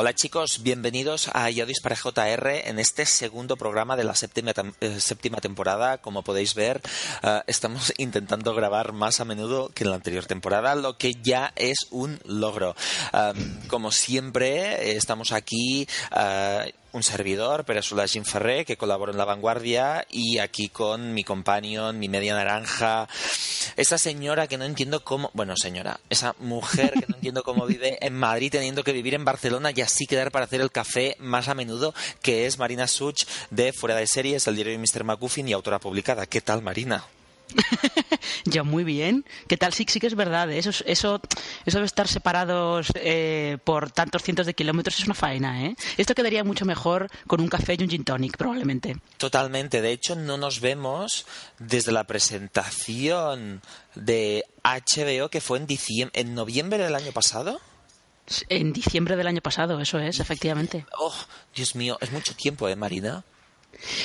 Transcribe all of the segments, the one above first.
Hola chicos, bienvenidos a Yodis para JR en este segundo programa de la séptima, eh, séptima temporada. Como podéis ver, uh, estamos intentando grabar más a menudo que en la anterior temporada, lo que ya es un logro. Um, como siempre, estamos aquí. Un servidor, Peresula Jim Ferré, que colaboro en La Vanguardia, y aquí con mi companion, mi media naranja, esa señora que no entiendo cómo, bueno, señora, esa mujer que no entiendo cómo vive en Madrid teniendo que vivir en Barcelona y así quedar para hacer el café más a menudo, que es Marina Such de Fuera de Series, el diario de Mr. McGuffin y autora publicada. ¿Qué tal, Marina? Yo muy bien. ¿Qué tal? Sí, sí que es verdad. ¿eh? Eso, eso, eso de estar separados eh, por tantos cientos de kilómetros es una faena. ¿eh? Esto quedaría mucho mejor con un café y un gin tonic, probablemente. Totalmente. De hecho, no nos vemos desde la presentación de HBO que fue en, diciembre, en noviembre del año pasado. En diciembre del año pasado, eso es, efectivamente. Oh, Dios mío, es mucho tiempo, ¿eh, Marina?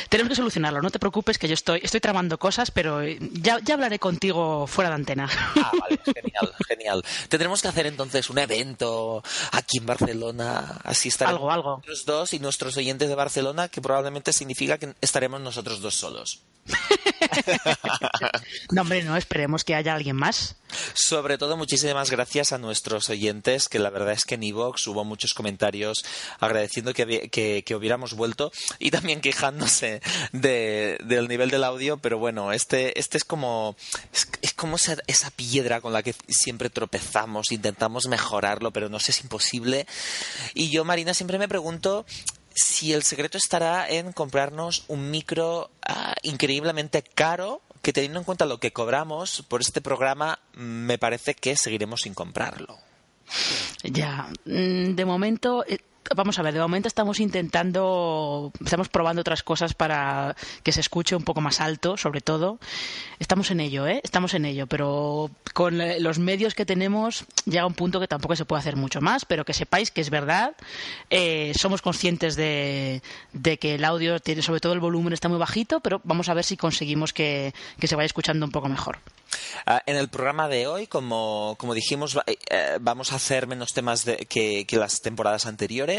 Tenemos que solucionarlo, no te preocupes que yo estoy, estoy tramando cosas, pero ya, ya hablaré contigo fuera de antena. Ah, vale, genial, genial. Tendremos que hacer entonces un evento aquí en Barcelona, así estaremos algo, algo. nosotros dos y nuestros oyentes de Barcelona, que probablemente significa que estaremos nosotros dos solos. no, hombre, no, esperemos que haya alguien más. Sobre todo, muchísimas gracias a nuestros oyentes, que la verdad es que en Evox hubo muchos comentarios agradeciendo que, que, hubiéramos vuelto y también quejándose de, del nivel del audio, pero bueno, este, este es como, es, como esa, esa, piedra con la que siempre tropezamos, intentamos mejorarlo, pero no sé, es imposible. Y yo, Marina, siempre me pregunto si el secreto estará en comprarnos un micro ah, increíblemente caro que teniendo en cuenta lo que cobramos por este programa me parece que seguiremos sin comprarlo. Ya, mm, de momento eh, vamos a ver, de momento estamos intentando, estamos probando otras cosas para que se escuche un poco más alto, sobre todo. Estamos en ello, ¿eh? Estamos en ello, pero con los medios que tenemos llega un punto que tampoco se puede hacer mucho más, pero que sepáis que es verdad. Eh, somos conscientes de, que el audio, tiene, sobre todo el volumen, está muy bajito, pero vamos a ver si conseguimos que, se vaya escuchando un poco mejor. Ah, en el programa de hoy, como, dijimos, eh, vamos a hacer menos temas que las temporadas anteriores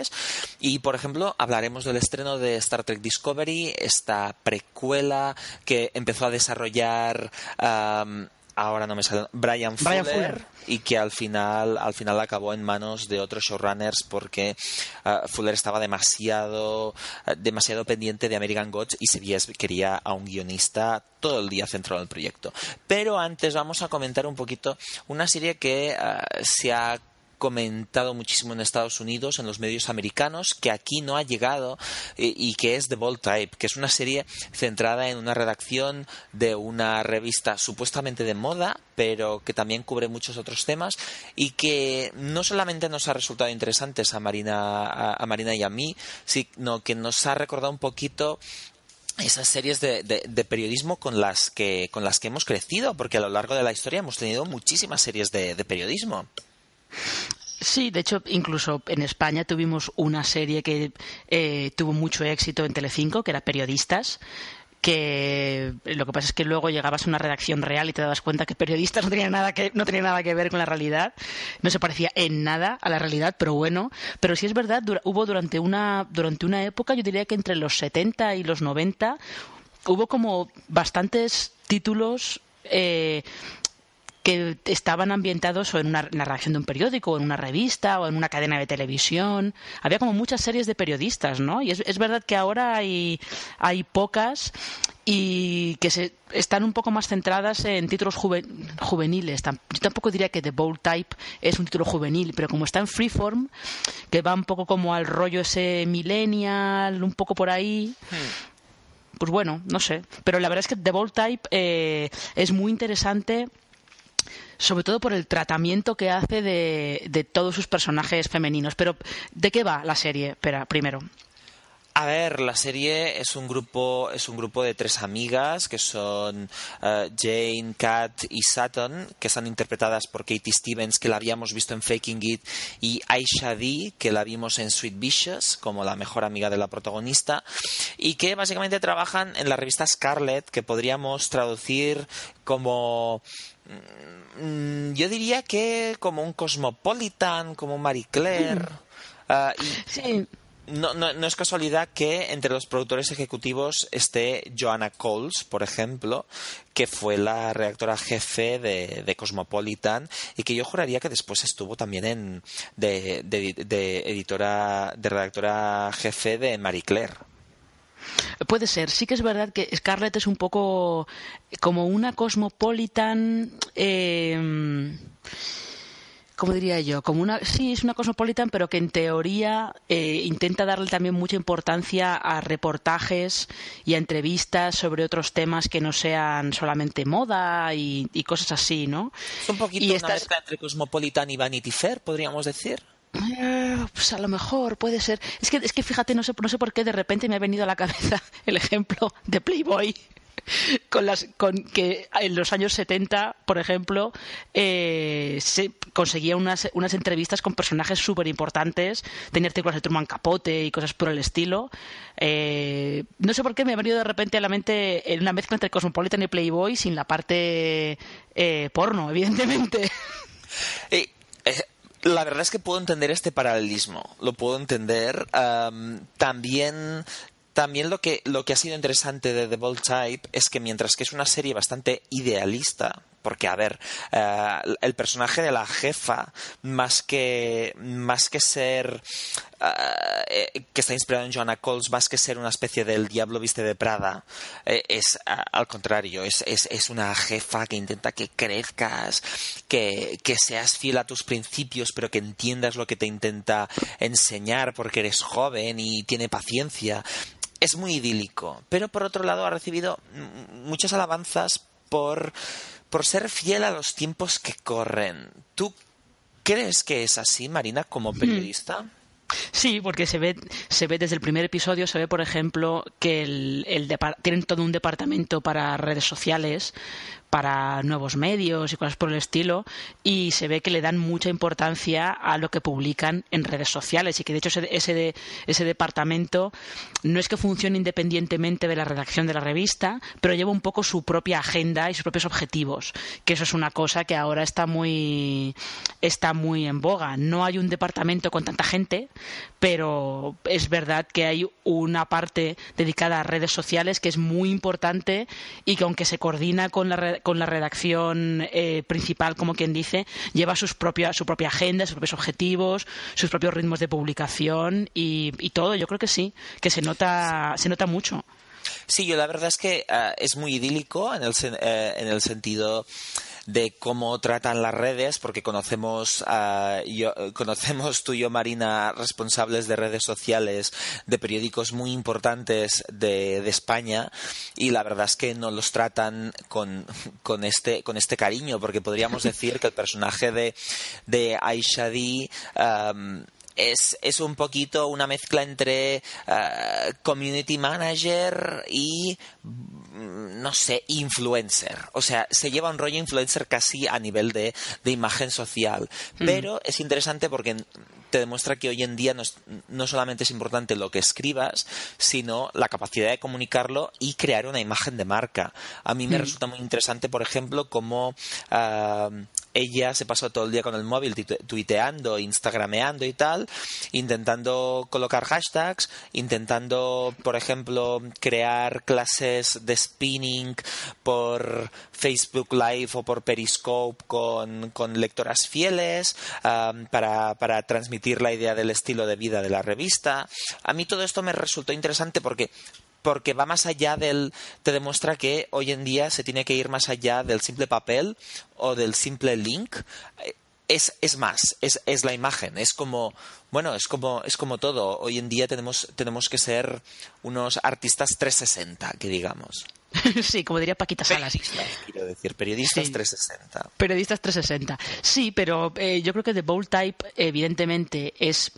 y, por ejemplo, hablaremos del estreno de Star Trek Discovery, esta precuela que empezó a desarrollar. ahora no me sale Brian Fuller, y que al final al final acabó en manos de otros showrunners porque ah, Fuller estaba demasiado demasiado pendiente de American Gods y se quería a un guionista todo el día centrado en el proyecto pero antes vamos a comentar un poquito una serie que ah, se ha comentado muchísimo en Estados Unidos, en los medios americanos, que aquí no ha llegado y, que es The Bold Type, que es una serie centrada en una redacción de una revista supuestamente de moda, pero que también cubre muchos otros temas y que no solamente nos ha resultado interesantes a Marina, a, Marina y a mí, sino que nos ha recordado un poquito esas series de, periodismo con las que con las que hemos crecido porque a lo largo de la historia hemos tenido muchísimas series de periodismo Sí, de hecho, incluso en España tuvimos una serie que eh, tuvo mucho éxito en Telecinco, que era Periodistas, que lo que pasa es que luego llegabas a una redacción real y te dabas cuenta que periodistas no tenía nada que no tenía nada que ver con la realidad. No se parecía en nada a la realidad pero bueno. Pero sí es verdad hubo durante una durante una época yo diría que entre los 70 y los 90 hubo como bastantes títulos eh, que estaban ambientados o en una, redacción de un periódico, o en una revista, o en una cadena de televisión. Había como muchas series de periodistas, ¿no? Y es, es verdad que ahora hay, hay pocas y que se, están un poco más centradas en títulos juveniles. Yo tampoco diría que The Bold Type es un título juvenil, pero como está en Freeform, que va un poco como al rollo ese millennial, un poco por ahí. Hmm. Pues bueno, no sé. Pero la verdad es que The Bold Type eh, es muy interesante sobre todo por el tratamiento que hace de, de, todos sus personajes femeninos. Pero, ¿de qué va la serie? Espera, primero. A ver, la serie es un grupo, es un grupo de tres amigas que son eh, Jane, Kat y Sutton, que están interpretadas por Katie Stevens, que la habíamos visto en Faking It, y Aisha Dee, que la vimos en Sweet Vicious, como la mejor amiga de la protagonista, y que básicamente trabajan en la revista Scarlet, que podríamos traducir como yo diría que como un Cosmopolitan, como Marie Claire. Uh, sí no, no, no, es casualidad que entre los productores ejecutivos esté Joanna Coles, por ejemplo, que fue la redactora jefe de, Cosmopolitan y que yo juraría que después estuvo también en, de, de, editora, de redactora jefe de Marie Claire. Puede ser, sí que es verdad que Scarlett es un poco como una Cosmopolitan. Eh, ¿cómo diría yo? Como una, sí, es una cosmopolitan, pero que en teoría eh, intenta darle también mucha importancia a reportajes y a entrevistas sobre otros temas que no sean solamente moda y, cosas así, ¿no? Es un poquito una mezcla entre cosmopolitan y Vanity Fair, podríamos decir. Eh, pues a lo mejor puede ser. Es que, es que fíjate, no sé, no sé por qué de repente me ha venido a la cabeza el ejemplo de Playboy. con las con que en los años 70, por ejemplo, eh, se conseguía unas, unas entrevistas con personajes súper importantes, tenía artículos de Truman Capote y cosas por el estilo. Eh, no sé por qué me ha venido de repente a la mente una mezcla entre Cosmopolitan y Playboy sin la parte eh, porno, evidentemente. La verdad es que puedo entender este paralelismo, lo puedo entender. también también lo que, lo que ha sido interesante de The Bold Type es que mientras que es una serie bastante idealista, porque a ver, eh, el personaje de la jefa, más que, más que ser eh, eh, que está inspirado en Joanna Coles, más que ser una especie del diablo viste de Prada, es al contrario, es, es, es, una jefa que intenta que crezcas, que, que seas fiel a tus principios, pero que entiendas lo que te intenta enseñar porque eres joven y tiene paciencia. Es muy idílico, pero por otro lado ha recibido muchas alabanzas por, por ser fiel a los tiempos que corren. ¿Tú crees que es así, Marina, como hmm. periodista? Sí, porque se ve, se ve desde el primer episodio, se ve, por ejemplo, que el, el tienen todo un departamento para redes sociales para nuevos medios y cosas por el estilo y se ve que le dan mucha importancia a lo que publican en redes sociales y que de hecho ese, ese, ese departamento no es que funcione independientemente de la redacción de la revista, pero lleva un poco su propia agenda y sus propios objetivos, que eso es una cosa que ahora está muy está muy en boga. No hay un departamento con tanta gente, pero es verdad que hay una parte dedicada a redes sociales que es muy importante y que aunque se coordina con la con la redacción eh, principal, como quien dice, lleva sus propias, su propia agenda, sus propios objetivos, sus propios ritmos de publicación y, todo. Yo creo que sí, que se nota, se nota mucho. Sí, yo la verdad es que ah, es muy idílico en el, eh, en el sentido de cómo tratan las redes, porque conocemos, conocemos tú y yo, Marina, responsables de redes sociales de periódicos muy importantes de, de España, y la verdad es que no los tratan con, con, este, con este cariño, porque podríamos decir que el personaje de, de Aisha Di es, es un poquito una mezcla entre uh, community manager y no sé, influencer. O sea, se lleva un rollo influencer casi a nivel de, de imagen social. Hmm. Pero es interesante porque te demuestra que hoy en día no, no, solamente es importante lo que escribas, sino la capacidad de comunicarlo y crear una imagen de marca. A mí me hmm. resulta muy interesante, por ejemplo, cómo uh, ella se pasó todo el día con el móvil tuiteando, instagrameando y tal, intentando colocar hashtags, intentando, por ejemplo, crear clases de spinning por Facebook Live o por Periscope con, lectoras fieles para, para transmitir la idea del estilo de vida de la revista. A mí todo esto me resultó interesante porque porque va más allá del te demuestra que hoy en día se tiene que ir más allá del simple papel o del simple link es, es más, es, es, la imagen, es como, bueno, es como, es como todo. Hoy en día tenemos, tenemos que ser unos artistas 360, que digamos. sí, como diría Paquita Salas. quiero decir, periodistas 360. Periodistas 360. Sí, pero eh, yo creo que The Bold Type, evidentemente, es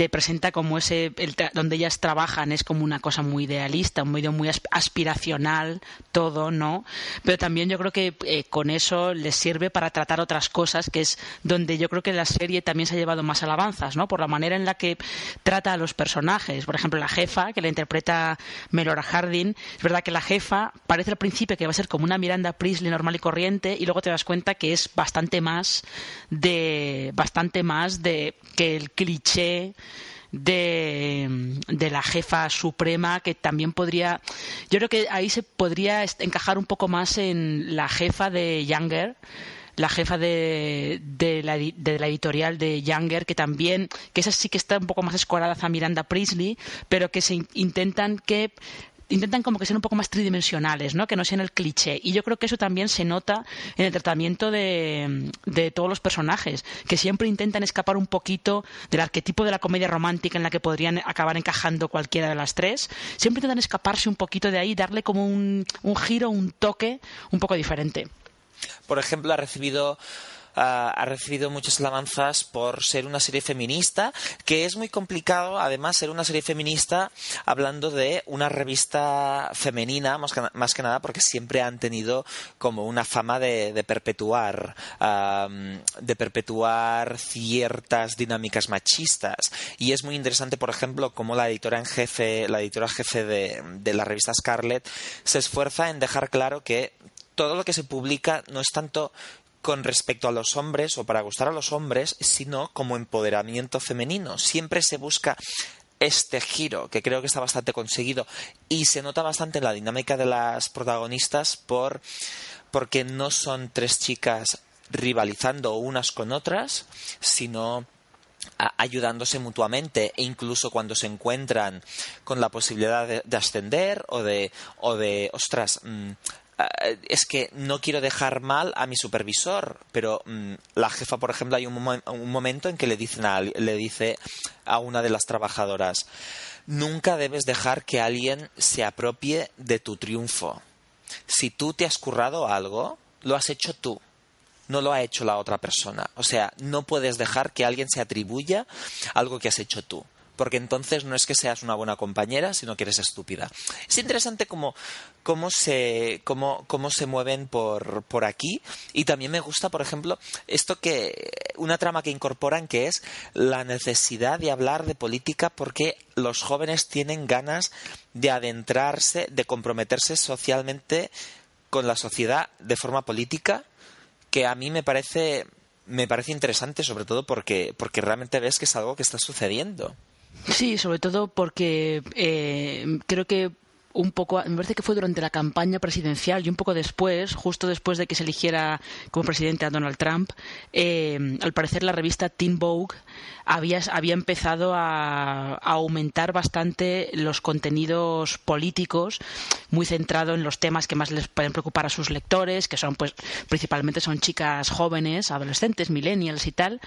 te presenta como ese donde ellas trabajan es como una cosa muy idealista, un medio muy aspiracional todo, ¿no? Pero también yo creo que eh, con eso les sirve para tratar otras cosas, que es donde yo creo que la serie también se ha llevado más alabanzas, ¿no? Por la manera en la que trata a los personajes. Por ejemplo, la jefa, que la interpreta Melora Hardin, es verdad que la jefa parece al principio que va a ser como una Miranda Priestley normal y corriente y luego te das cuenta que es bastante más de bastante más de que el cliché de, la jefa suprema que también podría yo creo que ahí se podría encajar un poco más en la jefa de Younger la jefa de, de, la, de, la, editorial de Younger, que también, que esa sí que está un poco más escorada a Miranda Priestley, pero que se intentan que intentan como que sean un poco más tridimensionales, ¿no? Que no sean el cliché. Y yo creo que eso también se nota en el tratamiento de, de todos los personajes, que siempre intentan escapar un poquito del arquetipo de la comedia romántica en la que podrían acabar encajando cualquiera de las tres. Siempre intentan escaparse un poquito de ahí, darle como un, un giro, un toque un poco diferente. Por ejemplo, ha recibido ha recibido muchas alabanzas por ser una serie feminista, que es muy complicado, además, ser una serie feminista hablando de una revista femenina, más que, nada porque siempre han tenido como una fama de, perpetuar, de perpetuar ciertas dinámicas machistas. Y es muy interesante, por ejemplo, cómo la editora en jefe, la editora jefe de, de la revista Scarlet se esfuerza en dejar claro que todo lo que se publica no es tanto con respecto a los hombres o para gustar a los hombres, sino como empoderamiento femenino. Siempre se busca este giro, que creo que está bastante conseguido y se nota bastante en la dinámica de las protagonistas por porque no son tres chicas rivalizando unas con otras, sino ayudándose mutuamente e incluso cuando se encuentran con la posibilidad de, ascender o de o de ostras mm, es que no quiero dejar mal a mi supervisor, pero mm, la jefa, por ejemplo, hay un, momento en que le, dicen le dice a una de las trabajadoras, nunca debes dejar que alguien se apropie de tu triunfo. Si tú te has currado algo, lo has hecho tú no lo ha hecho la otra persona. O sea, no puedes dejar que alguien se atribuya algo que has hecho tú porque entonces no es que seas una buena compañera, sino que eres estúpida. Es interesante cómo, cómo, se, cómo, cómo se mueven por, por aquí y también me gusta, por ejemplo, esto que una trama que incorporan que es la necesidad de hablar de política porque los jóvenes tienen ganas de adentrarse, de comprometerse socialmente con la sociedad de forma política que a mí me parece me parece interesante sobre todo porque porque realmente ves que es algo que está sucediendo. Sí, sobre todo porque eh, creo que un poco, me parece que fue durante la campaña presidencial y un poco después, justo después de que se eligiera como presidente a Donald Trump, eh, al parecer la revista Teen Vogue había, había empezado a, aumentar bastante los contenidos políticos, muy centrado en los temas que más les pueden preocupar a sus lectores, que son pues principalmente son chicas jóvenes, adolescentes, millennials y tal.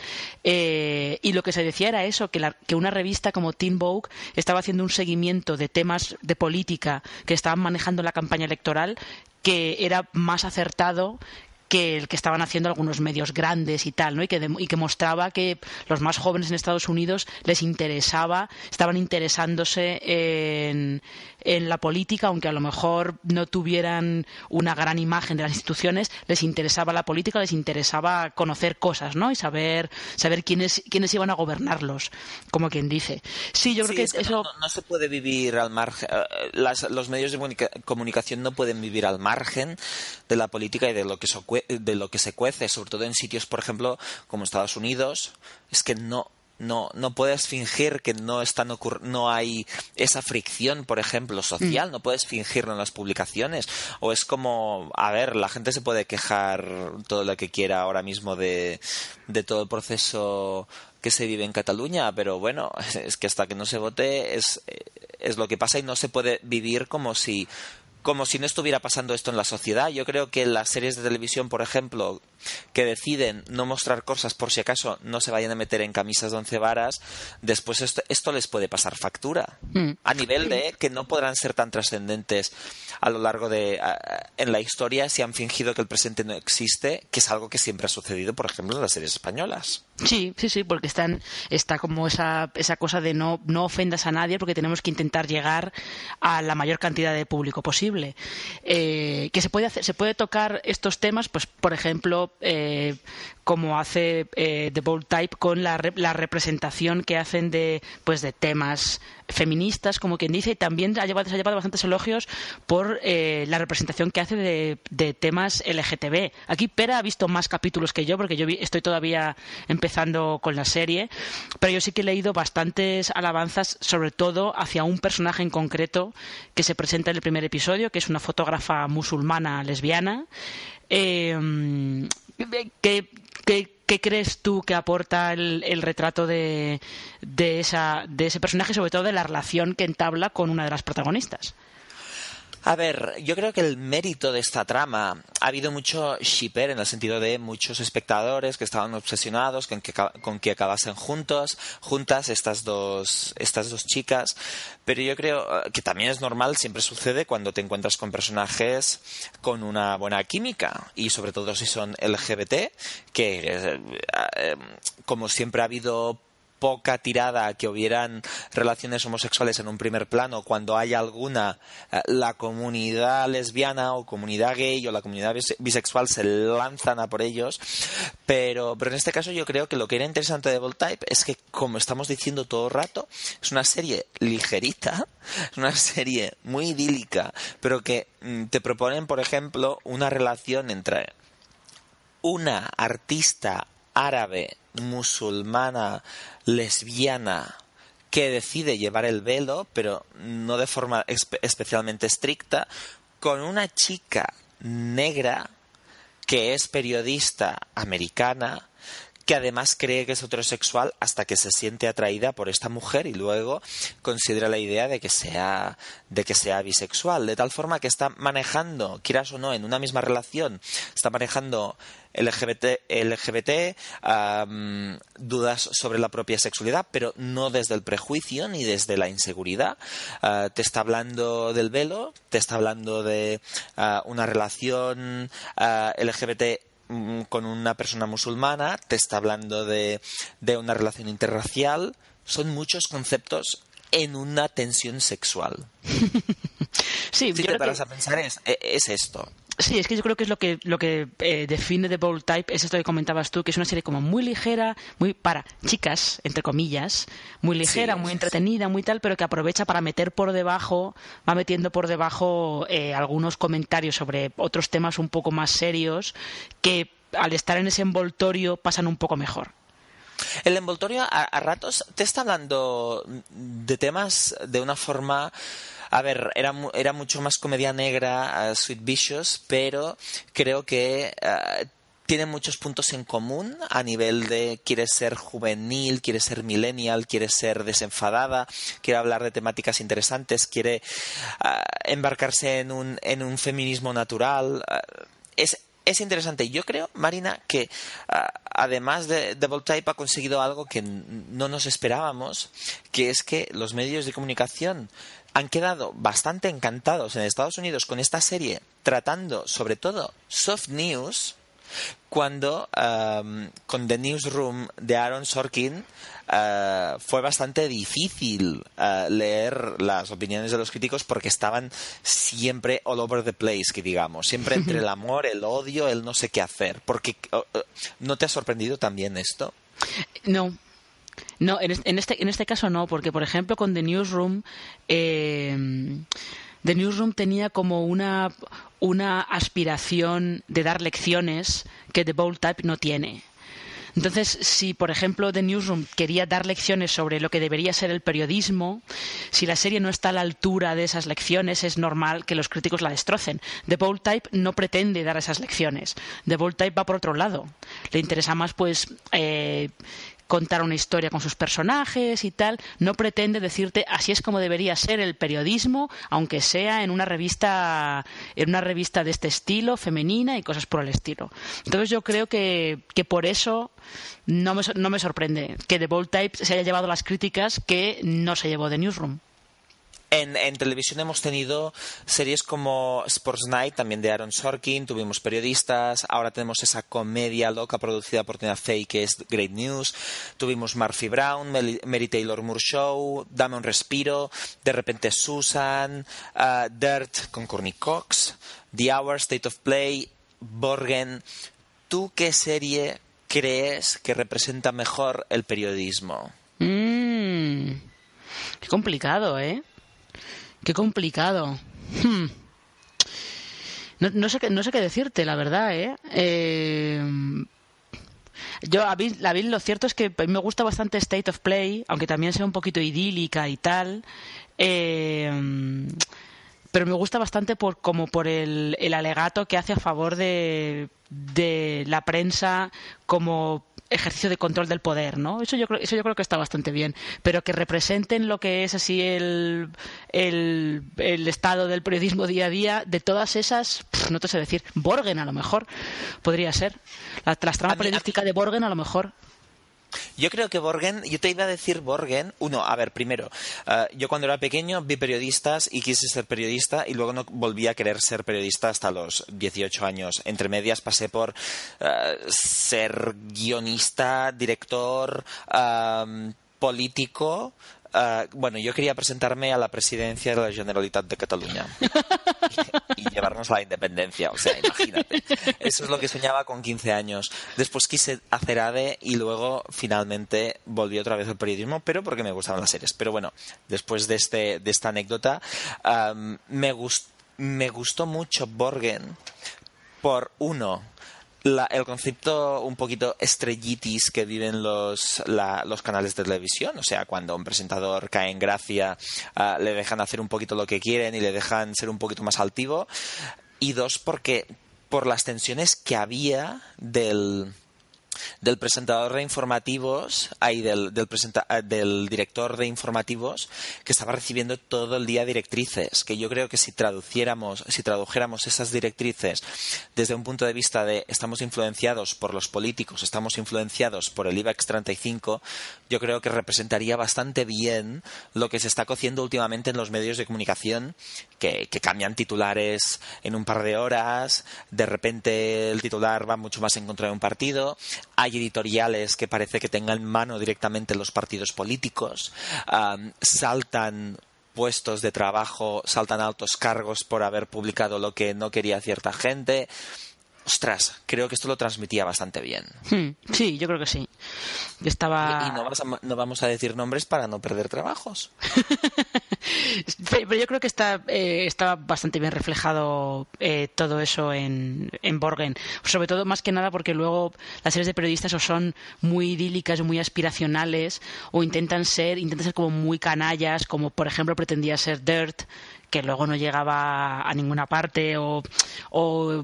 Eh, y lo que se decía era eso, que, la, que una revista como Teen Vogue estaba haciendo un seguimiento de temas de política que estaban manejando la campaña electoral que era más acertado que el que estaban haciendo algunos medios grandes y tal, ¿no? Y que, y que mostraba que los más jóvenes en Estados Unidos les interesaba, estaban interesándose en, en la política, aunque a lo mejor no tuvieran una gran imagen de las instituciones, les interesaba la política, les interesaba conocer cosas, ¿no? Y saber, saber quiénes, quiénes iban a gobernarlos, como quien dice. Sí, yo creo que, eso... No, se puede vivir al margen, eh, los medios de comunicación no pueden vivir al margen de la política y de lo que de lo que se cuece, sobre todo en sitios, por ejemplo, como Estados Unidos, es que no no, no puedes fingir que no están no hay esa fricción, por ejemplo, social, mm. no puedes fingirlo en las publicaciones. O es como, a ver, la gente se puede quejar todo lo que quiera ahora mismo de, de todo el proceso que se vive en Cataluña, pero bueno, es que hasta que no se vote es, es lo que pasa y no se puede vivir como si como si no estuviera pasando esto en la sociedad. Yo creo que las series de televisión, por ejemplo, que deciden no mostrar cosas por si acaso no se vayan a meter en camisas de once varas, después esto, les puede pasar factura. Mm. A nivel de que no podrán ser tan trascendentes a lo largo de en la historia si han fingido que el presente no existe, que es algo que siempre ha sucedido, por ejemplo, en las series españolas. Sí, sí, sí, porque están, está como esa, esa cosa de no, no ofendas a nadie porque tenemos que intentar llegar a la mayor cantidad de público posible. Eh, que se puede hacer, se puede tocar estos temas, pues por ejemplo, eh, como hace eh, The Bold Type con la, la, representación que hacen de, pues, de temas feministas, como quien dice, y también ha llevado, se ha llevado bastantes elogios por eh, la representación que hace de, temas LGTB. Aquí Pera ha visto más capítulos que yo, porque yo estoy todavía empezando con la serie, pero yo sí que he leído bastantes alabanzas, sobre todo hacia un personaje en concreto que se presenta en el primer episodio, que es una fotógrafa musulmana lesbiana. ¿Qué, qué, crees tú que aporta el, el retrato de, esa, de ese personaje, sobre todo de la relación que entabla con una de las protagonistas? A ver, yo creo que el mérito de esta trama ha habido mucho shipper en el sentido de muchos espectadores que estaban obsesionados con que, con que acabasen juntos, juntas estas dos, estas dos chicas. Pero yo creo eh, que también es normal, siempre sucede cuando te encuentras con personajes con una buena química y sobre todo si son LGBT, que eh, eh, como siempre ha habido poca tirada que hubieran relaciones homosexuales en un primer plano cuando hay alguna, eh, la comunidad lesbiana o comunidad gay o la comunidad bisexual se lanzan a por ellos. Pero, pero en este caso yo creo que lo que era interesante de Voltype es que, como estamos diciendo todo el rato, es una serie ligerita, una serie muy idílica, pero que mm, te proponen, por ejemplo, una relación entre una artista árabe, musulmana, lesbiana, que decide llevar el velo, pero no de forma especialmente estricta, con una chica negra que es periodista americana, que además cree que es heterosexual hasta que se siente atraída por esta mujer y luego considera la idea de que sea de que sea bisexual de tal forma que está manejando quieras o no en una misma relación está manejando LGBT, LGBT dudas sobre la propia sexualidad, pero no desde el prejuicio ni desde la inseguridad. Ah, te está hablando del velo, te está hablando de ah, una relación ah, LGBT con una persona musulmana, te está hablando de, de una relación interracial. Son muchos conceptos en una tensión sexual. sí, si te paras a pensar, es, es esto. Sí, es que yo creo que es lo que, lo que eh, define The Bold Type, es esto que comentabas tú, que es una serie como muy ligera, muy para chicas, entre comillas, muy ligera, muy entretenida, muy tal, pero que aprovecha para meter por debajo, va metiendo por debajo eh, algunos comentarios sobre otros temas un poco más serios que al estar en ese envoltorio pasan un poco mejor. El envoltorio a ratos te está hablando de temas de una forma a ver, era, era mucho más comedia negra, uh, Sweet Vicious, pero creo que uh, tiene muchos puntos en común a nivel de quiere ser juvenil, quiere ser millennial, quiere ser desenfadada, quiere hablar de temáticas interesantes, quiere uh, embarcarse en un, en un feminismo natural. es, es interesante. Yo creo, Marina, que además de Double Type ha conseguido algo que no nos esperábamos, que es que los medios de comunicación han quedado bastante encantados en Estados Unidos con esta serie, tratando sobre todo soft news, cuando um, con The Newsroom de Aaron Sorkin uh, fue bastante difícil uh, leer las opiniones de los críticos porque estaban siempre all over the place, que digamos, siempre entre el amor, el odio, el no sé qué hacer. Porque uh, ¿no te ha sorprendido también esto? No, no, en este, en este caso no, porque por ejemplo con The Newsroom, eh, The Newsroom tenía como una, una aspiración de dar lecciones que The Bold Type no tiene. Entonces, si por ejemplo The Newsroom quería dar lecciones sobre lo que debería ser el periodismo, si la serie no está a la altura de esas lecciones, es normal que los críticos la destrocen. The Bold Type no pretende dar esas lecciones. The Bold Type va por otro lado. Le interesa más, pues, eh, contar una historia con sus personajes y tal, no pretende decirte así es como debería ser el periodismo, aunque sea en una revista en una revista de este estilo, femenina y cosas por el estilo. Entonces yo creo que, que por eso no me, no me sorprende que The Bold se haya llevado las críticas que no se llevó de Newsroom. En, televisión hemos tenido series como Sports Night, también de Aaron Sorkin, tuvimos periodistas, ahora tenemos esa comedia loca producida por Tina Fey que es Great News, tuvimos Murphy Brown, Mary Taylor Moore Show, Dame un respiro, de repente Susan, uh, Dirt con Courtney Cox, The Hour, State of Play, Borgen. ¿Tú qué serie crees que representa mejor el periodismo? Mm, qué complicado, ¿eh? Qué complicado. Hmm. No, sé qué, no sé qué decirte, la verdad, ¿eh? eh yo, a mí, lo cierto es que me gusta bastante State of Play, aunque también sea un poquito idílica y tal. Eh, pero me gusta bastante por, como por el, el alegato que hace a favor de, de la prensa como ejercicio de control del poder, ¿no? Eso yo creo, eso yo creo que está bastante bien, pero que representen lo que es así el, el, estado del periodismo día a día, de todas esas, no te sé decir, Borgen a lo mejor podría ser. La, las tramas periodísticas de Borgen a lo mejor yo creo que Borgen, yo te iba a decir Borgen, uno, a ver, primero, eh, yo cuando era pequeño vi periodistas y quise ser periodista y luego no volví a querer ser periodista hasta los 18 años. Entre medias pasé por eh, ser guionista, director, político, Uh, bueno, yo quería presentarme a la presidencia de la Generalitat de Cataluña y, llevarnos a la independencia. O sea, imagínate. Eso es lo que soñaba con 15 años. Después quise hacer ADE y luego finalmente volví otra vez al periodismo, pero porque me gustaban las series. Pero bueno, después de, este, de esta anécdota, me, me gustó mucho Borgen por uno el concepto un poquito estrellitis que viven los, los canales de televisión, o sea, cuando un presentador cae en gracia, ah, le dejan hacer un poquito lo que quieren y le dejan ser un poquito más altivo. Y dos, porque por las tensiones que había del, del presentador de informativos, ahí del, del, eh, del, director de informativos, que estaba recibiendo todo el día directrices, que yo creo que si traduciéramos, si tradujéramos esas directrices desde un punto de vista de estamos influenciados por los políticos, estamos influenciados por el IBEX 35, yo creo que representaría bastante bien lo que se está cociendo últimamente en los medios de comunicación, que cambian titulares en un par de horas, de repente el titular va mucho más en contra de un partido, hay editoriales que parece que tengan mano directamente en los partidos políticos, saltan puestos de trabajo, saltan altos cargos por haber publicado lo que no quería cierta gente. Ostras, creo que esto lo transmitía bastante bien. Hmm, sí, yo creo que sí. Estaba... Y, no, vamos a, decir nombres para no perder trabajos. Pero yo creo que está, eh, está bastante bien reflejado eh, todo eso en, en Borgen. Sobre todo, más que nada, porque luego las series de periodistas o son muy idílicas, muy aspiracionales, o intentan ser, intentan ser como muy canallas, como por ejemplo pretendía ser Dirt, que luego no llegaba a ninguna parte o,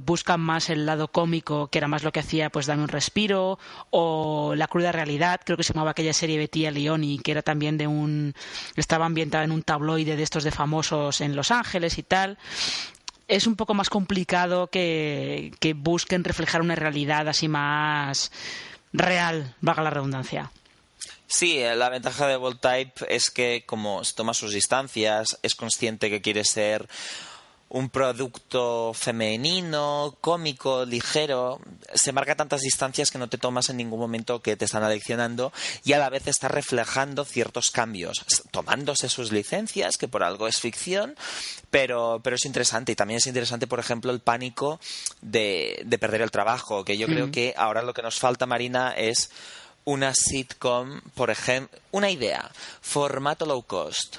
buscan más el lado cómico que era más lo que hacía pues Dame un respiro o La cruda realidad creo que se llamaba aquella serie Betty Leoni que era también de un estaba ambientada en un tabloide de estos de famosos en Los Ángeles y tal es un poco más complicado que, que busquen reflejar una realidad así más real, valga la redundancia. Sí, eh, la ventaja de Voltype es que como se toma sus distancias, es consciente que quiere ser un producto femenino, cómico, ligero, se marca tantas distancias que no te tomas en ningún momento que te están aleccionando y a la vez está reflejando ciertos cambios, tomándose sus licencias, que por algo es ficción, pero, pero es interesante. Y también es interesante, por ejemplo, el pánico de, de perder el trabajo, que yo creo mm. que ahora lo que nos falta, Marina, es una sitcom, por ejemplo, una idea, formato low cost.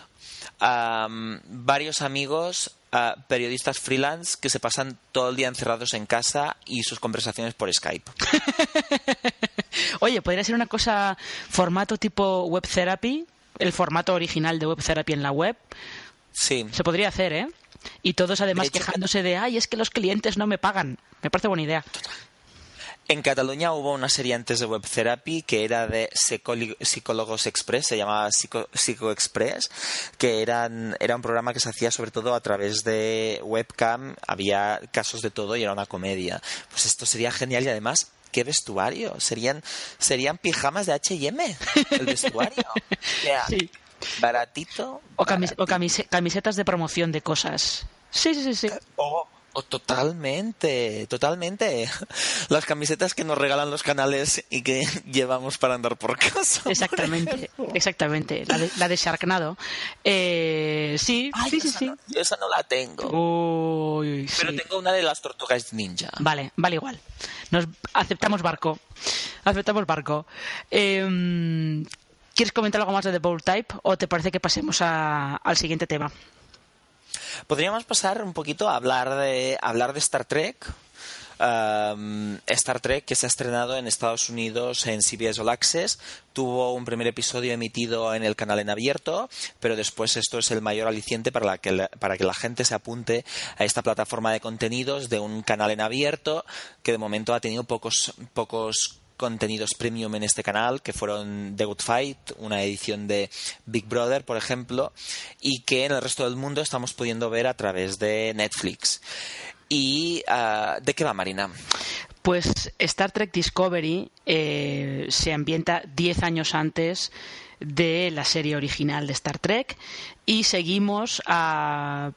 varios amigos periodistas freelance que se pasan todo el día encerrados en casa y sus conversaciones por Skype. Oye, podría ser una cosa formato tipo web therapy, el formato original de web therapy en la web. Sí. Se podría hacer, ¿eh? Y todos además quejándose de, ay, es que los clientes no me pagan. Me parece buena idea. En Cataluña hubo una serie antes de Web Therapy que era de Psicólogos Express, se llamaba Psico, Express, que eran, era un programa que se hacía sobre todo a través de webcam, había casos de todo y era una comedia. Pues esto sería genial y además qué vestuario. Serían, serían pijamas de H&M, el vestuario. sí. Baratito. O, camisetas de promoción de cosas. Sí, sí, sí. sí. Oh, totalmente, totalmente. Las camisetas que nos regalan los canales y que llevamos para andar por casa. Exactamente, exactamente. La de, la de Sharknado. Eh, sí, sí, sí, sí. yo esa no la tengo. Pero tengo una de las tortugas ninja. Vale, vale igual. Nos aceptamos barco. Aceptamos barco. Em, ¿Quieres comentar algo más de The Bowl Type o te parece que pasemos al siguiente tema? Podríamos pasar un poquito a hablar de, hablar de Star Trek. Um, Star Trek que se ha estrenado en Estados Unidos en CBS All Access tuvo un primer episodio emitido en el canal en abierto pero después esto es el mayor aliciente para, que, la, para que la gente se apunte a esta plataforma de contenidos de un canal en abierto que de momento ha tenido pocos pocos contenidos premium en este canal, que fueron The Good Fight, una edición de Big Brother, por ejemplo, y que en el resto del mundo estamos pudiendo ver a través de Netflix. ¿Y ah, de qué va, Marina? Pues Star Trek Discovery eh, se ambienta 10 años antes de la serie original de Star Trek y seguimos a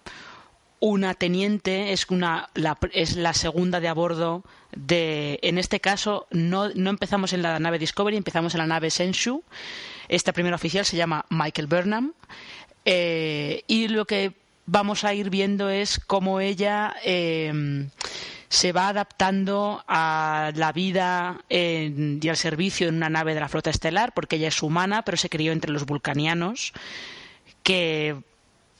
una teniente, es, una, la, es la segunda de a bordo de, en este caso, no, empezamos en la nave Discovery, empezamos en la nave Senshu. Esta primera oficial se llama Michael Burnham. Eh, y lo que vamos a ir viendo es cómo ella em, se va adaptando a la vida y al servicio en una nave de la flota estelar, porque ella es humana, pero se crió entre los vulcanianos, que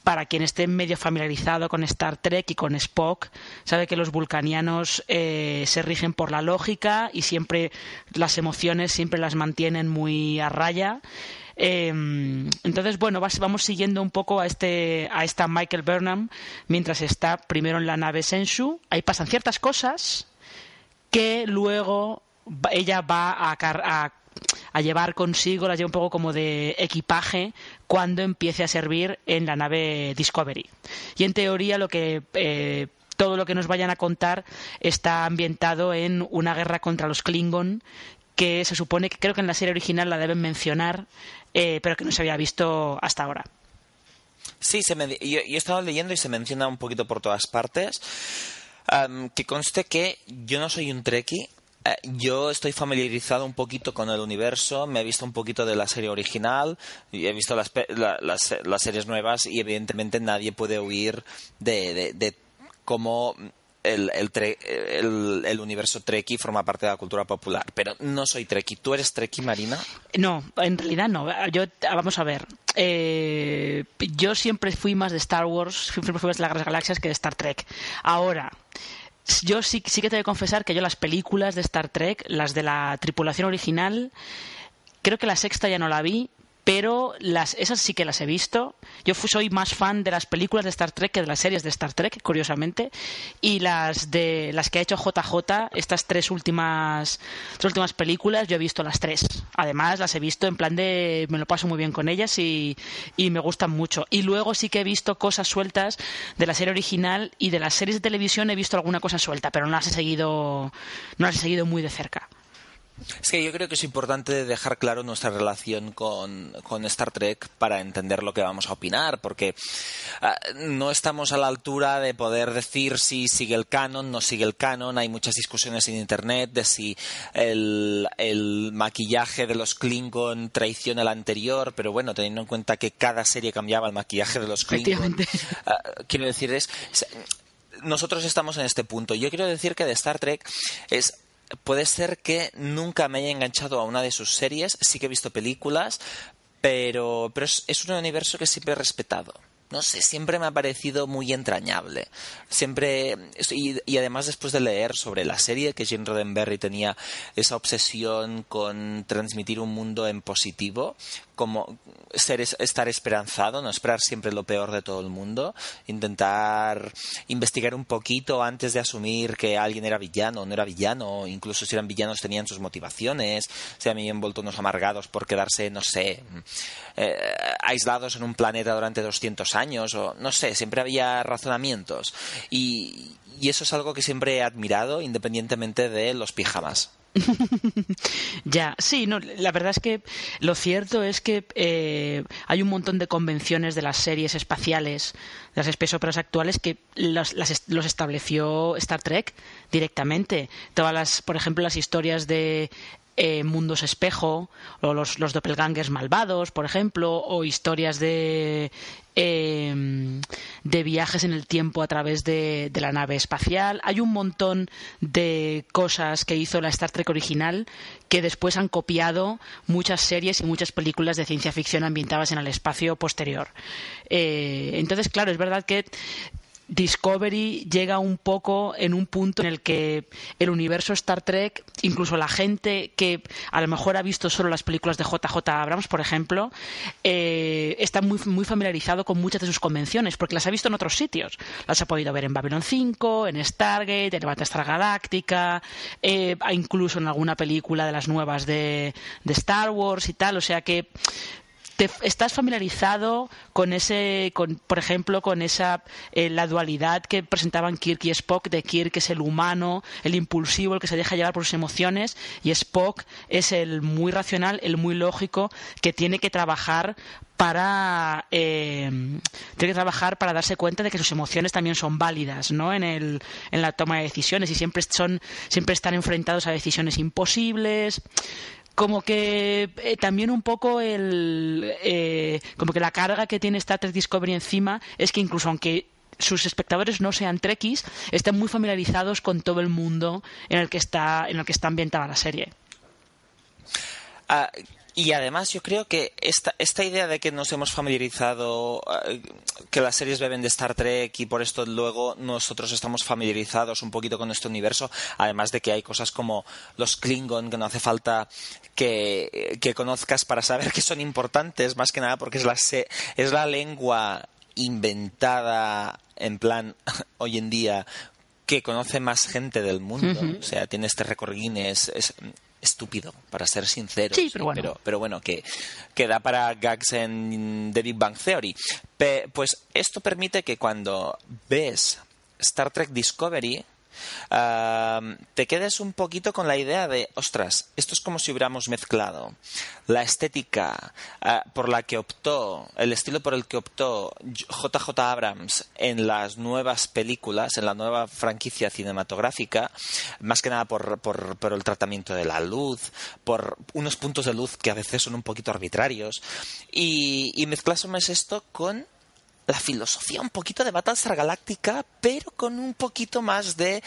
para quien esté medio familiarizado con Star Trek y con Spock, sabe que los vulcanianos eh, se rigen por la lógica y siempre las emociones siempre las mantienen muy a raya. Em, entonces, bueno, vamos siguiendo un poco a este a esta Michael Burnham mientras está primero en la nave Senshu. Ahí pasan ciertas cosas que luego ella va a, a a llevar consigo, las lleva un poco como de equipaje cuando empiece a servir en la nave Discovery. Y en teoría lo que eh, todo lo que nos vayan a contar está ambientado en una guerra contra los Klingon que se supone que creo que en la serie original la deben mencionar, eh, pero que no se había visto hasta ahora. Sí, se yo, he estado leyendo y se menciona un poquito por todas partes. que conste que yo no soy un Trekkie, eh, yo estoy familiarizado un poquito con el universo, me he visto un poquito de la serie original, he visto las, las, series nuevas y evidentemente nadie puede huir de, de, cómo el, el, el, universo Trekkie forma parte de la cultura popular. Pero no soy Trekkie. ¿Tú eres Trekkie, Marina? No, en realidad no. Yo, vamos a ver. Eh, yo siempre fui más de Star Wars, siempre fui más de las galaxias que de Star Trek. Ahora, yo sí, sí que te voy a confesar que yo las películas de Star Trek, las de la tripulación original, creo que la sexta ya no la vi, pero las, esas sí que las he visto. Yo soy más fan de las películas de Star Trek que de las series de Star Trek, curiosamente. Y las de las que ha hecho JJ, estas tres últimas, tres últimas películas, yo he visto las tres. Además, las he visto en plan de me lo paso muy bien con ellas y, y me gustan mucho. Y luego sí que he visto cosas sueltas de la serie original y de las series de televisión he visto alguna cosa suelta, pero no las he seguido, no las he seguido muy de cerca. Es que yo creo que es importante dejar claro nuestra relación con, Star Trek para entender lo que vamos a opinar, porque ah, no estamos a la altura de poder decir si sigue el canon, no sigue el canon. Hay muchas discusiones en Internet de si el, maquillaje de los Klingon traiciona el anterior, pero bueno, teniendo en cuenta que cada serie cambiaba el maquillaje de los Klingon. Ah, quiero decir, es nosotros estamos en este punto. Yo quiero decir que de Star Trek es puede ser que nunca me haya enganchado a una de sus series, sí que he visto películas, pero, pero es, un universo que siempre he respetado. No sé, siempre me ha parecido muy entrañable. Siempre, y, además después de leer sobre la serie, que Jim Roddenberry tenía esa obsesión con transmitir un mundo en positivo, como ser, estar esperanzado, no esperar siempre lo peor de todo el mundo, intentar investigar un poquito antes de asumir que alguien era villano o no era villano, incluso si eran villanos tenían sus motivaciones, se habían envuelto unos amargados por quedarse, no sé, eh, aislados en un planeta durante 200 años, o no sé, siempre había razonamientos. Y, y eso es algo que siempre he admirado, independientemente de los pijamas. ya, sí, no, la verdad es que lo cierto es que eh, hay un montón de convenciones de las series espaciales, de las space operas actuales, que los, los estableció Star Trek directamente. Todas las, por ejemplo, las historias de eh, mundos espejo, o los, los doppelgangers malvados, por ejemplo, o historias de, em, de viajes en el tiempo a través de, de, la nave espacial. Hay un montón de cosas que hizo la Star Trek original que después han copiado muchas series y muchas películas de ciencia ficción ambientadas en el espacio posterior. Eh, entonces, claro, es verdad que Discovery llega un poco en un punto en el que el universo Star Trek, incluso la gente que a lo mejor ha visto solo las películas de JJ Abrams, por ejemplo, eh, está muy, muy familiarizado con muchas de sus convenciones, porque las ha visto en otros sitios. Las ha podido ver en Babylon 5, en Stargate, en Battlestar Galáctica, eh, incluso en alguna película de las nuevas de, de Star Wars y tal. O sea que te, estás familiarizado con ese, con, por ejemplo, con esa eh, la dualidad que presentaban Kirk y Spock, de Kirk es el humano, el impulsivo, el que se deja llevar por sus emociones, y Spock es el muy racional, el muy lógico, que tiene que trabajar para eh, tiene que trabajar para darse cuenta de que sus emociones también son válidas ¿no? en, el, en la toma de decisiones y siempre son siempre están enfrentados a decisiones imposibles como que eh, también un poco el eh, como que la carga que tiene Star Trek Discovery encima es que incluso aunque sus espectadores no sean trekkies están muy familiarizados con todo el mundo en el que está en el que está ambientada la serie. Ah, y además yo creo que esta, esta idea de que nos hemos familiarizado, eh, que las series beben de Star Trek y por esto luego nosotros estamos familiarizados un poquito con este universo, además de que hay cosas como los Klingon que no hace falta que, que conozcas para saber que son importantes, más que nada porque es la, es la lengua inventada en plan hoy en día que conoce más gente del mundo. O sea, tiene este récord Guinness. Es, estúpido, para ser sincero. Sí, pero bueno. Pero, bueno, que, que, da para gags en The Big Bang Theory. pues esto permite que cuando ves Star Trek Discovery, te quedes un poquito con la idea de, ostras, esto es como si hubiéramos mezclado la estética ah, por la que optó, el estilo por el que optó JJ Abrams en las nuevas películas, en la nueva franquicia cinematográfica, más que nada por, el tratamiento de la luz, por unos puntos de luz que a veces son un poquito arbitrarios, y, y esto con la filosofía un poquito de Battlestar Galáctica, pero con un poquito más de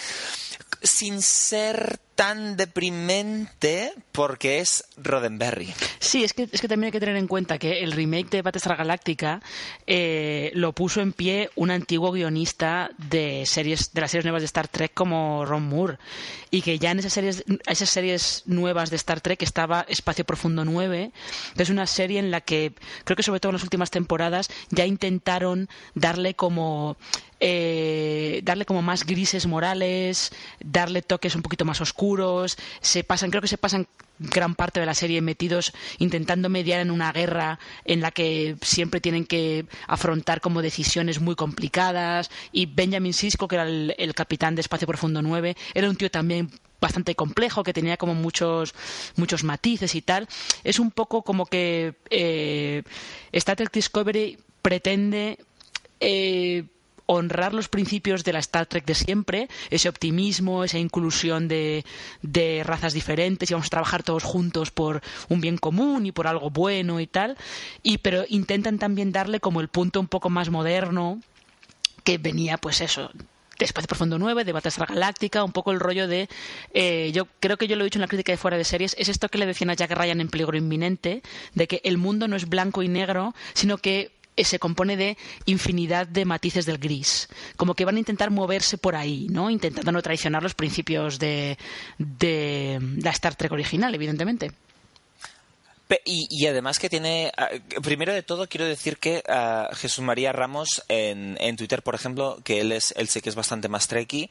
sin ser tan deprimente porque es Roddenberry. Sí, es que, es que también hay que tener en cuenta que el remake de Battlestar Galáctica eh, lo puso en pie un antiguo guionista de series de las series nuevas de Star Trek como Ron Moore y que ya en esas series, esas series nuevas de Star Trek estaba Espacio Profundo 9, que es una serie en la que creo que sobre todo en las últimas temporadas ya intentaron darle como eh, darle como más grises morales, darle toques un poquito más oscuros, se pasan, creo que se pasan gran parte de la serie metidos intentando mediar en una guerra en la que siempre tienen que afrontar como decisiones muy complicadas y Benjamin Sisko, que era el, capitán de Espacio Profundo 9, era un tío también bastante complejo, que tenía como muchos, muchos matices y tal. Es un poco como que eh, Star Trek Discovery pretende eh, honrar los principios de la Star Trek de siempre, ese optimismo, esa inclusión de, razas diferentes y vamos a trabajar todos juntos por un bien común y por algo bueno y tal, y pero intentan también darle como el punto un poco más moderno que venía pues eso de Espacio Profundo 9, de Battlestar Galáctica, un poco el rollo de, eh, yo creo que yo lo he dicho en la crítica de fuera de series, es esto que le decían a Jack Ryan en Peligro Inminente, de que el mundo no es blanco y negro, sino que se compone de infinidad de matices del gris. Como que van a intentar moverse por ahí, ¿no? Intentando no traicionar los principios de, de la Star Trek original, evidentemente. Y, además que tiene, ah, primero de todo quiero decir que ah, Jesús María Ramos en, en, Twitter, por ejemplo, que él es, él sé que es bastante más trekky,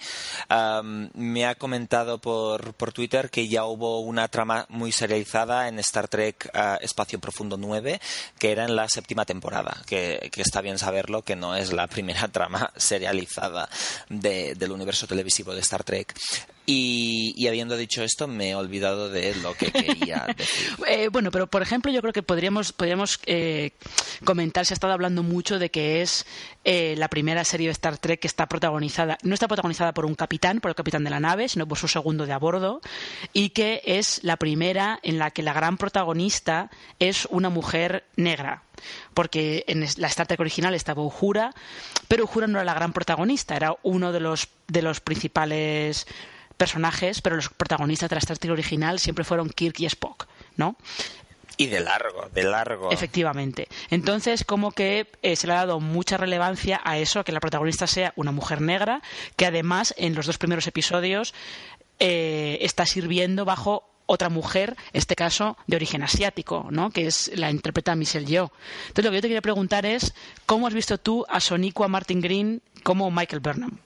me ha comentado por, por Twitter que ya hubo una trama muy serializada en Star Trek ah, Espacio Profundo 9, que era en la séptima temporada, que, que, está bien saberlo, que no es la primera trama serializada de, del universo televisivo de Star Trek. Y, habiendo dicho esto, me he olvidado de lo que quería decir. Eh, bueno, pero por ejemplo, yo creo que podríamos, podríamos eh, comentar, se ha estado hablando mucho de que es eh, la primera serie de Star Trek que está protagonizada, no está protagonizada por un capitán, por el capitán de la nave, sino por su segundo de a bordo, y que es la primera en la que la gran protagonista es una mujer negra porque en la Star Trek original estaba Uhura, pero Uhura no era la gran protagonista, era uno de los, de los principales personajes, pero los protagonistas de la Star Trek original siempre fueron Kirk y Spock, ¿no? Y de largo, de largo. Efectivamente. Entonces, como que eh, se le ha dado mucha relevancia a eso, a que la protagonista sea una mujer negra, que además en los dos primeros episodios eh, está sirviendo bajo otra mujer, en este caso de origen asiático, ¿no? que es la interpreta Michelle Yeoh. Entonces, lo que yo te quería preguntar es, ¿cómo has visto tú a Sonico, a Martin Green, como Michael Burnham?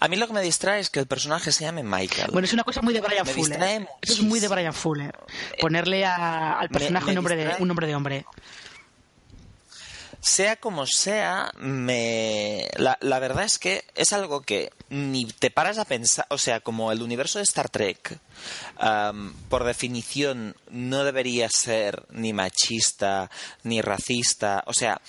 A mí lo que me distrae es que el personaje se llame Michael. Bueno, es una cosa muy de Brian Fuller. Eso es muy de Brian Fuller. Ponerle al personaje un, nombre de, un nombre de hombre sea como sea, me... la, la, verdad es que es algo que ni te paras a pensar, o sea, como el universo de Star Trek, por definición, no debería ser ni machista, ni racista, o sea,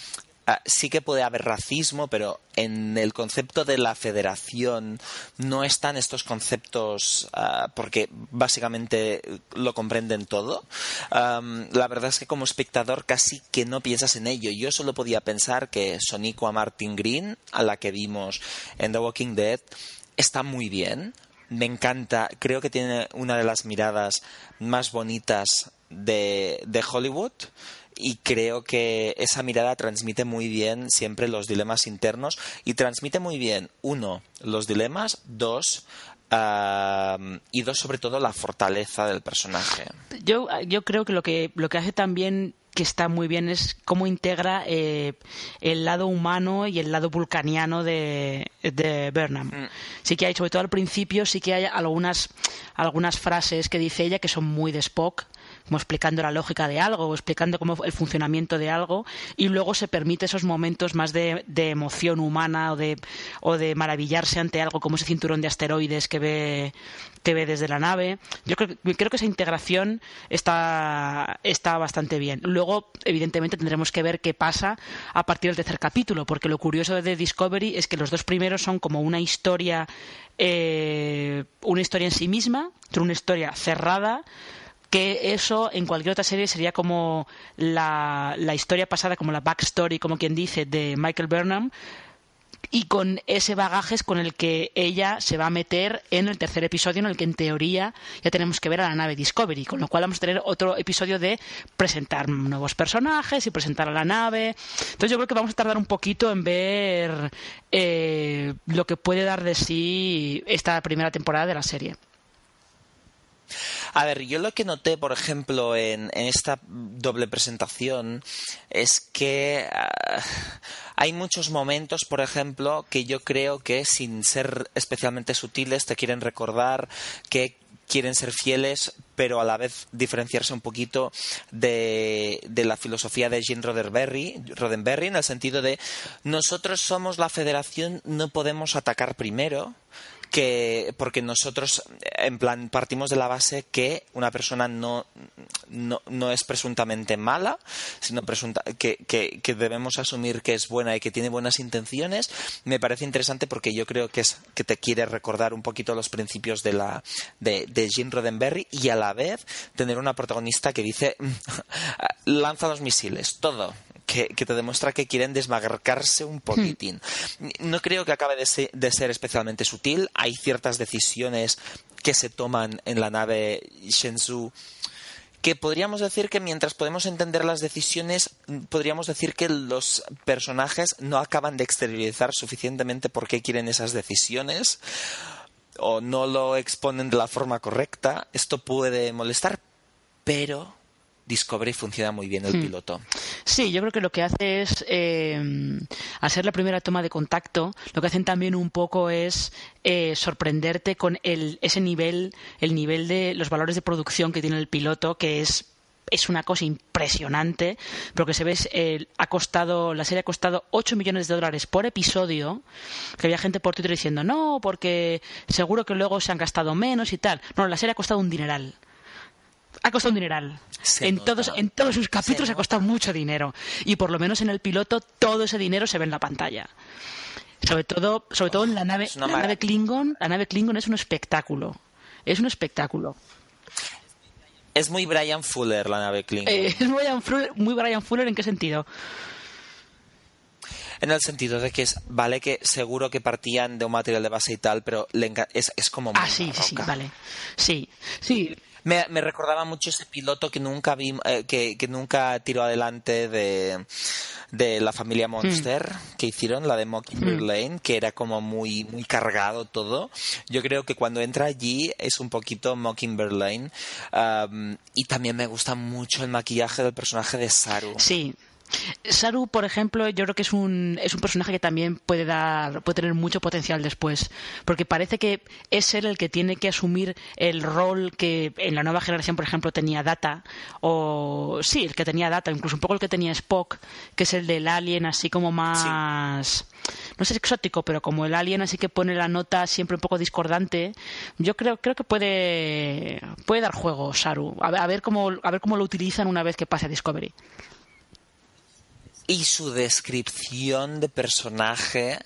sí que puede haber racismo, pero en el concepto de la federación no están estos conceptos ah, porque básicamente lo comprenden todo. la verdad es que como espectador casi que no piensas en ello. Yo solo podía pensar que Sonico Martin Green, a la que vimos en The Walking Dead, está muy bien. Me encanta, creo que tiene una de las miradas más bonitas de, de Hollywood y creo que esa mirada transmite muy bien siempre los dilemas internos y transmite muy bien, uno, los dilemas, dos, y dos, sobre todo, la fortaleza del personaje. Yo, yo creo que lo que, lo que hace también que está muy bien es cómo integra eh, el lado humano y el lado vulcaniano de, de Burnham. Mm. Sí que hay, sobre todo al principio, sí que hay algunas, algunas frases que dice ella que son muy de Spock, como explicando la lógica de algo o explicando cómo el funcionamiento de algo y luego se permite esos momentos más de, emoción humana o de, o de maravillarse ante algo como ese cinturón de asteroides que ve que ve desde la nave. Yo creo, creo que esa integración está, está bastante bien. Luego, evidentemente, tendremos que ver qué pasa a partir del tercer capítulo, porque lo curioso de Discovery es que los dos primeros son como una historia, eh, una historia en sí misma, una historia cerrada, que eso en cualquier otra serie sería como la, la historia pasada, como la backstory, como quien dice, de Michael Burnham, y con ese bagaje con el que ella se va a meter en el tercer episodio en el que en teoría ya tenemos que ver a la nave Discovery, con lo cual vamos a tener otro episodio de presentar nuevos personajes y presentar a la nave. Entonces yo creo que vamos a tardar un poquito en ver eh, lo que puede dar de sí esta primera temporada de la serie. A ver, yo lo que noté, por ejemplo, en, esta doble presentación es que ah, hay muchos momentos, por ejemplo, que yo creo que sin ser especialmente sutiles te quieren recordar que quieren ser fieles, pero a la vez diferenciarse un poquito de, la filosofía de Gene Roddenberry, Roddenberry, en el sentido de nosotros somos la federación, no podemos atacar primero, que porque nosotros en plan partimos de la base que una persona no, no, no es presuntamente mala, sino presunta, que, que, debemos asumir que es buena y que tiene buenas intenciones, me parece interesante porque yo creo que es que te quiere recordar un poquito los principios de la de, de Jim Roddenberry y a la vez tener una protagonista que dice lanza los misiles, todo que, te demuestra que quieren desmarcarse un poquitín. No creo que acabe de ser, de ser especialmente sutil. Hay ciertas decisiones que se toman en la nave Shenzhou que podríamos decir que mientras podemos entender las decisiones, podríamos decir que los personajes no acaban de exteriorizar suficientemente por qué quieren esas decisiones o no lo exponen de la forma correcta. Esto puede molestar, pero Discovery funciona muy bien el hmm. piloto. Sí, yo creo que lo que hace es, eh, hacer la primera toma de contacto, lo que hacen también un poco es eh, sorprenderte con el, ese nivel, el nivel de los valores de producción que tiene el piloto, que es es una cosa impresionante, pero que se ve, eh, ha costado, la serie ha costado 8 millones de dólares por episodio, que había gente por Twitter diciendo, no, porque seguro que luego se han gastado menos y tal. No, la serie ha costado un dineral ha costado un dineral. en todos, en todos sus capítulos ha costado mucho dinero. Y por lo menos en el piloto todo ese dinero se ve en la pantalla. Sobre todo, sobre todo en la nave, la nave Klingon, la nave Klingon es un espectáculo. Es un espectáculo. Es muy Brian Fuller la nave Klingon. Eh, es muy Brian, Fuller, muy Brian Fuller en qué sentido? En el sentido de que es, vale que seguro que partían de un material de base y tal, pero es, es como Ah, sí, sí, vale. Sí, sí. Me, recordaba mucho ese piloto que nunca vi, eh, que, nunca tiró adelante de, de la familia hmm. Monster que hicieron, la de Mockingbird hmm. Lane, que era como muy, muy cargado todo. Yo creo que cuando entra allí es un poquito Mockingbird Lane. y también me gusta mucho el maquillaje del personaje de Saru. Sí, Saru, por ejemplo, yo creo que es un, es un personaje que también puede dar, puede tener mucho potencial después, porque parece que es él el que tiene que asumir el rol que en la nueva generación, por ejemplo, tenía Data, o sí, el que tenía Data, incluso un poco el que tenía Spock, que es el del alien, así como más, no sé, exótico, pero como el alien, así que pone la nota siempre un poco discordante. Yo creo, creo que puede, puede dar juego Saru, a ver cómo, a ver cómo lo utilizan una vez que pase a Discovery y su descripción de personaje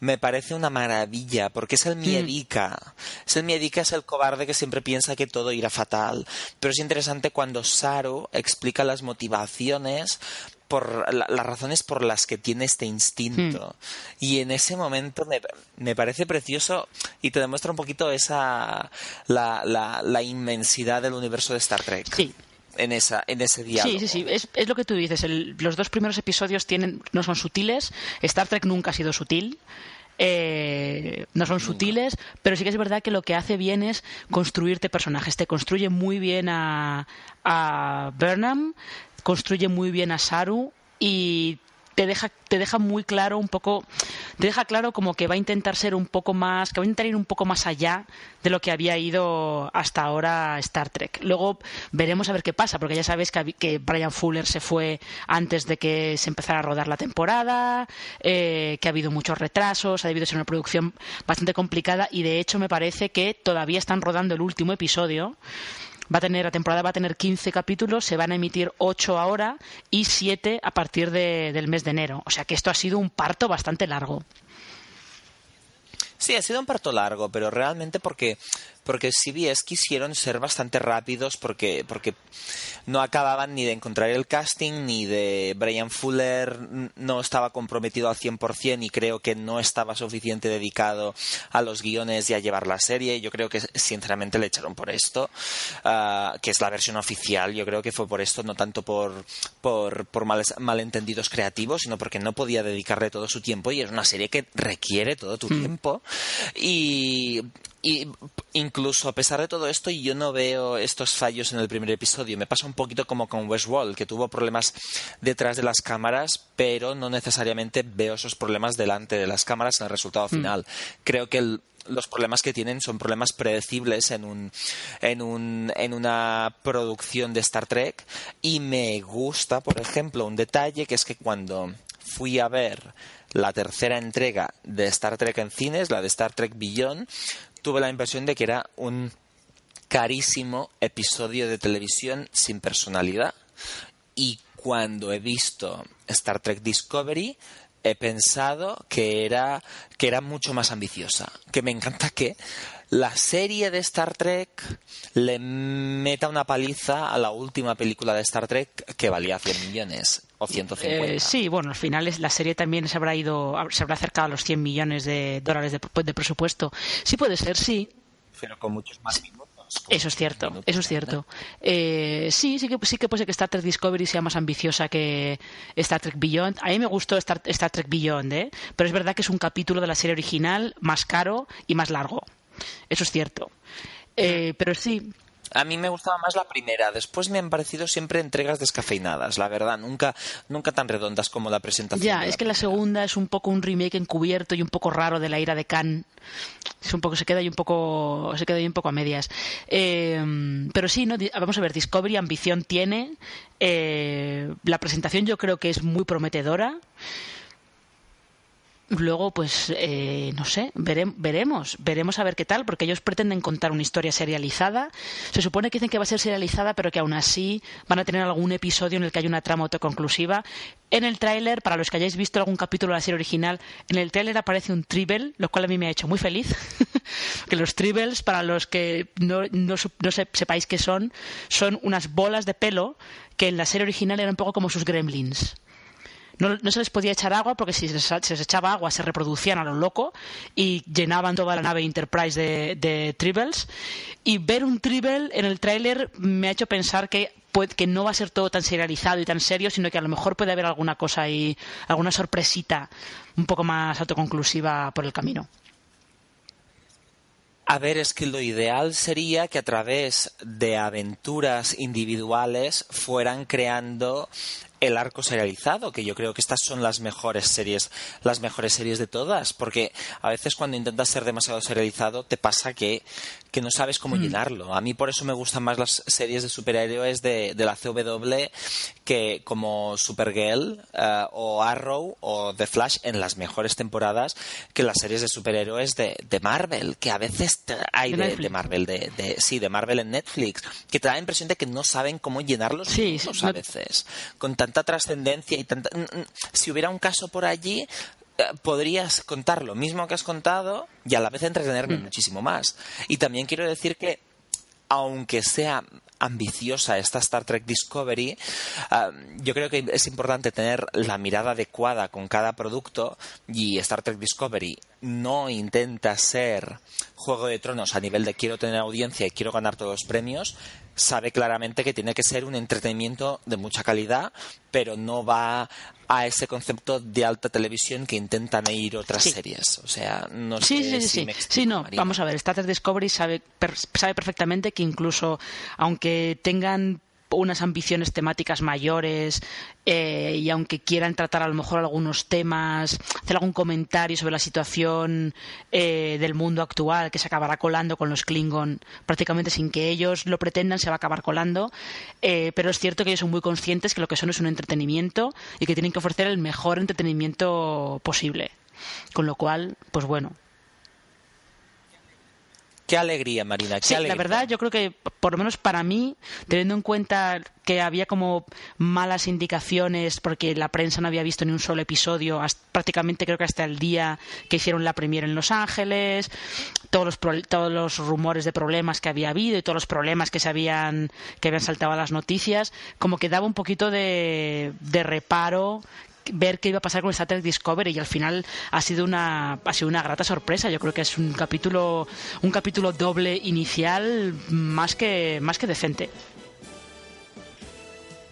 me parece una maravilla, porque es el miedica. Es el miedica, es el cobarde que siempre piensa que todo irá fatal. Pero es interesante cuando Saru explica las motivaciones por las razones por las que tiene este instinto. Hmm. Y en ese momento me, me, parece precioso y te demuestra un poquito esa la, la, la inmensidad del universo de Star Trek. Sí, en, esa, en ese diálogo. Sí, sí, sí, es, es lo que tú dices. los dos primeros episodios tienen, no son sutiles. Star Trek nunca ha sido sutil. Eh, no son sutiles, pero sí que es verdad que lo que hace bien es construirte personajes. Te construye muy bien a, a Burnham, construye muy bien a Saru y te deja, te deja muy claro un poco, te deja claro como que va a intentar ser un poco más, que va a intentar ir un poco más allá de lo que había ido hasta ahora Star Trek. Luego veremos a ver qué pasa, porque ya sabes que, que Brian Fuller se fue antes de que se empezara a rodar la temporada, eh, que ha habido muchos retrasos, ha debido ser una producción bastante complicada y de hecho me parece que todavía están rodando el último episodio Va a tener, la temporada va a tener 15 capítulos, se van a emitir 8 ahora y 7 a partir del mes de enero. O sea que esto ha sido un parto bastante largo. Sí, ha sido un parto largo, pero realmente porque porque CBS quisieron ser bastante rápidos porque, porque no acababan ni de encontrar el casting ni de Brian Fuller no estaba comprometido al 100% y creo que no estaba suficiente dedicado a los guiones y a llevar la serie. Yo creo que sinceramente le echaron por esto, ah, que es la versión oficial. Yo creo que fue por esto, no tanto por, por, por malentendidos creativos, sino porque no podía dedicarle todo su tiempo y es una serie que requiere todo tu hmm. tiempo. Y y incluso a pesar de todo esto, yo no veo estos fallos en el primer episodio. Me pasa un poquito como con Westworld, que tuvo problemas detrás de las cámaras, pero no necesariamente veo esos problemas delante de las cámaras en el resultado hmm. final. Creo que los problemas que tienen son problemas predecibles en, un, en, un, en una producción de Star Trek. Y me gusta, por ejemplo, un detalle que es que cuando fui a ver la tercera entrega de Star Trek en cines, la de Star Trek Beyond, tuve la impresión de que era un carísimo episodio de televisión sin personalidad. Y cuando he visto Star Trek Discovery, he pensado que era, que era mucho más ambiciosa. Que me encanta que la serie de Star Trek le meta una paliza a la última película de Star Trek que valía 100 millones o 150. Eh, sí, bueno, al final la serie también se habrá ido, se habrá acercado a los 100 millones de dólares de, presupuesto. Sí puede ser, sí. Pero con muchos más minutos. Eso es cierto, eso es cierto. Eh, sí, sí que, sí que puede ser que Star Trek Discovery sea más ambiciosa que Star Trek Beyond. A mí me gustó Star, Star Trek Beyond, ¿eh? pero es verdad que es un capítulo de la serie original más caro y más largo. Eso es cierto. Eh, pero sí, a mí me gustaba más la primera. Después me han parecido siempre entregas descafeinadas, la verdad. Nunca, nunca tan redondas como la presentación. Ya, es que la segunda es un poco un remake encubierto y un poco raro de la ira de Khan. Es un poco, se queda ahí un poco, se queda ahí un poco a medias. Eh, pero sí, ¿no? vamos a ver, Discovery ambición tiene. Eh, la presentación yo creo que es muy prometedora. Luego, pues, eh, no sé, veremos, veremos a ver qué tal, porque ellos pretenden contar una historia serializada. Se supone que dicen que va a ser serializada, pero que aún así van a tener algún episodio en el que hay una trama autoconclusiva. En el tráiler, para los que hayáis visto algún capítulo de la serie original, en el tráiler aparece un tribble, lo cual a mí me ha hecho muy feliz. que los tribbles, para los que no, no, no sepáis qué son, son unas bolas de pelo que en la serie original eran un poco como sus gremlins no, se les podía echar agua porque si se, les echaba agua se reproducían a lo loco y llenaban toda la nave Enterprise de, Tribbles. Y ver un Tribble en el tráiler me ha hecho pensar que que no va a ser todo tan serializado y tan serio, sino que a lo mejor puede haber alguna cosa ahí, alguna sorpresita un poco más autoconclusiva por el camino. A ver, es que lo ideal sería que a través de aventuras individuales fueran creando el arco serializado, que yo creo que estas son las mejores series, las mejores series de todas, porque a veces cuando intentas ser demasiado serializado te pasa que, que no sabes cómo mm. llenarlo. A mí por eso me gustan más las series de superhéroes de, de la CW que como Supergirl uh, o Arrow o The Flash en las mejores temporadas que las series de superhéroes de, de Marvel, que a veces hay de, de, Marvel, de, de, sí, de Marvel en Netflix, que te da la impresión de que no saben cómo llenarlos sí, a veces. Con tanta trascendencia y tanta... Mm, mm, si hubiera un caso por allí, eh, podrías contar lo mismo que has contado y a la vez entretenerme mm. muchísimo más. Y también quiero decir que, aunque sea ambiciosa esta Star Trek Discovery, eh, yo creo que es importante tener la mirada adecuada con cada producto y Star Trek Discovery no intenta ser Juego de Tronos a nivel de quiero tener audiencia y quiero ganar todos los premios, sabe claramente que tiene que ser un entretenimiento de mucha calidad, pero no va a ese concepto de alta televisión que intentan ir otras series. O sea, no sí, sé sí, sí, sí. no, vamos a ver, Star Trek Discovery sabe, sabe perfectamente que incluso aunque tengan unas ambiciones temáticas mayores eh, y aunque quieran tratar a lo mejor algunos temas, hacer algún comentario sobre la situación eh, del mundo actual que se acabará colando con los Klingon prácticamente sin que ellos lo pretendan, se va a acabar colando. Eh, pero es cierto que ellos son muy conscientes que lo que son es un entretenimiento y que tienen que ofrecer el mejor entretenimiento posible. Con lo cual, pues bueno, Qué alegría, Marina. sí, la verdad, yo creo que, por lo menos para mí, teniendo en cuenta que había como malas indicaciones porque la prensa no había visto ni un solo episodio, prácticamente creo que hasta el día que hicieron la premiere en Los Ángeles, todos los, todos los rumores de problemas que había habido y todos los problemas que se habían, que habían saltado a las noticias, como que daba un poquito de, de reparo ver qué iba a pasar con Star Trek Discovery y al final ha sido una ha sido una grata sorpresa. Yo creo que es un capítulo un capítulo doble inicial más que más que decente.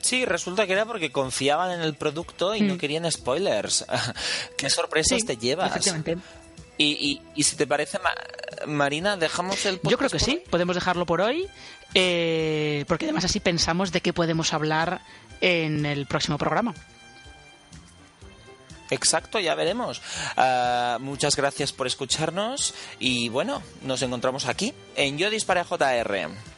Sí, resulta que era porque confiaban en el producto y no mm. querían spoilers. ¿Qué sorpresas te llevas? Y, y, si te parece, Marina, dejamos el Yo creo que sí, podemos dejarlo por hoy, eh, porque además así pensamos de qué podemos hablar en el próximo programa. Exacto, ya veremos. Ah, muchas gracias por escucharnos y bueno, nos encontramos aquí en Yo JR.